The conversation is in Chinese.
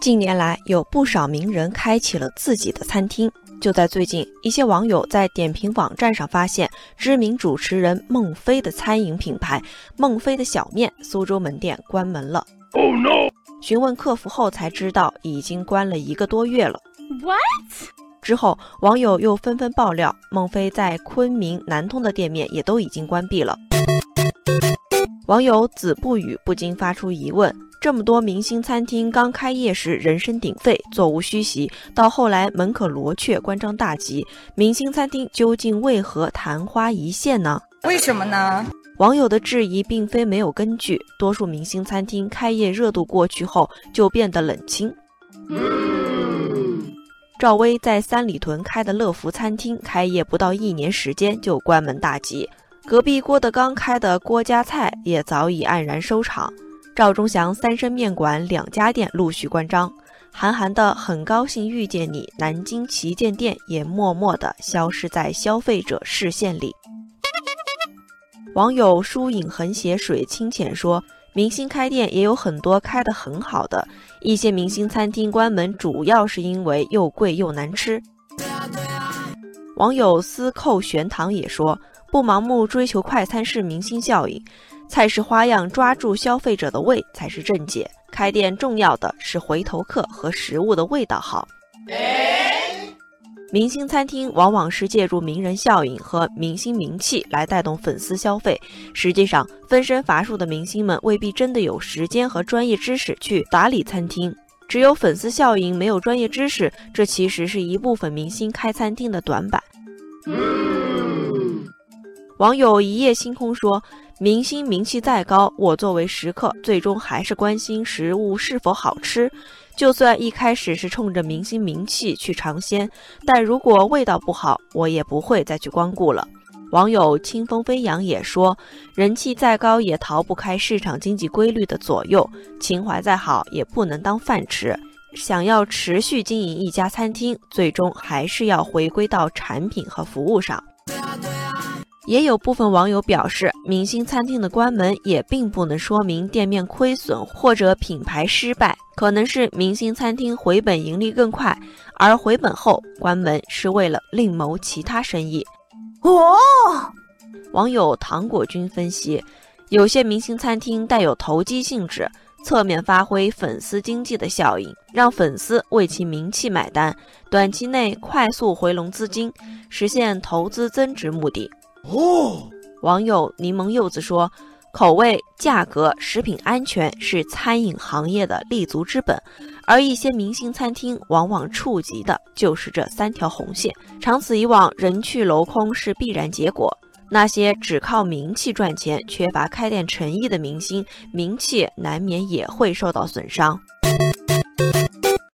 近年来，有不少名人开启了自己的餐厅。就在最近，一些网友在点评网站上发现，知名主持人孟非的餐饮品牌“孟非的小面”苏州门店关门了。Oh no！询问客服后才知道，已经关了一个多月了。What？之后，网友又纷纷爆料，孟非在昆明、南通的店面也都已经关闭了。网友子不语不禁发出疑问。这么多明星餐厅刚开业时人声鼎沸，座无虚席，到后来门可罗雀，关张大吉，明星餐厅究竟为何昙花一现呢？为什么呢？网友的质疑并非没有根据，多数明星餐厅开业热度过去后就变得冷清。赵薇在三里屯开的乐福餐厅，开业不到一年时间就关门大吉；隔壁郭德纲开的郭家菜也早已黯然收场。赵忠祥三生面馆两家店陆续关张，韩寒的很高兴遇见你南京旗舰店也默默地消失在消费者视线里。网友疏影横斜水清浅说：“明星开店也有很多开得很好的，一些明星餐厅关门主要是因为又贵又难吃。”网友司寇玄堂也说：“不盲目追求快餐式明星效应。”菜式花样抓住消费者的胃才是正解。开店重要的是回头客和食物的味道好。明星餐厅往往是借助名人效应和明星名气来带动粉丝消费。实际上，分身乏术的明星们未必真的有时间和专业知识去打理餐厅。只有粉丝效应，没有专业知识，这其实是一部分明星开餐厅的短板。网友一夜星空说。明星名气再高，我作为食客，最终还是关心食物是否好吃。就算一开始是冲着明星名气去尝鲜，但如果味道不好，我也不会再去光顾了。网友清风飞扬也说，人气再高也逃不开市场经济规律的左右，情怀再好也不能当饭吃。想要持续经营一家餐厅，最终还是要回归到产品和服务上。也有部分网友表示，明星餐厅的关门也并不能说明店面亏损或者品牌失败，可能是明星餐厅回本盈利更快，而回本后关门是为了另谋其他生意。哦，网友糖果君分析，有些明星餐厅带有投机性质，侧面发挥粉丝经济的效应，让粉丝为其名气买单，短期内快速回笼资金，实现投资增值目的。哦，网友柠檬柚子说：“口味、价格、食品安全是餐饮行业的立足之本，而一些明星餐厅往往触及的就是这三条红线。长此以往，人去楼空是必然结果。那些只靠名气赚钱、缺乏开店诚意的明星，名气难免也会受到损伤。”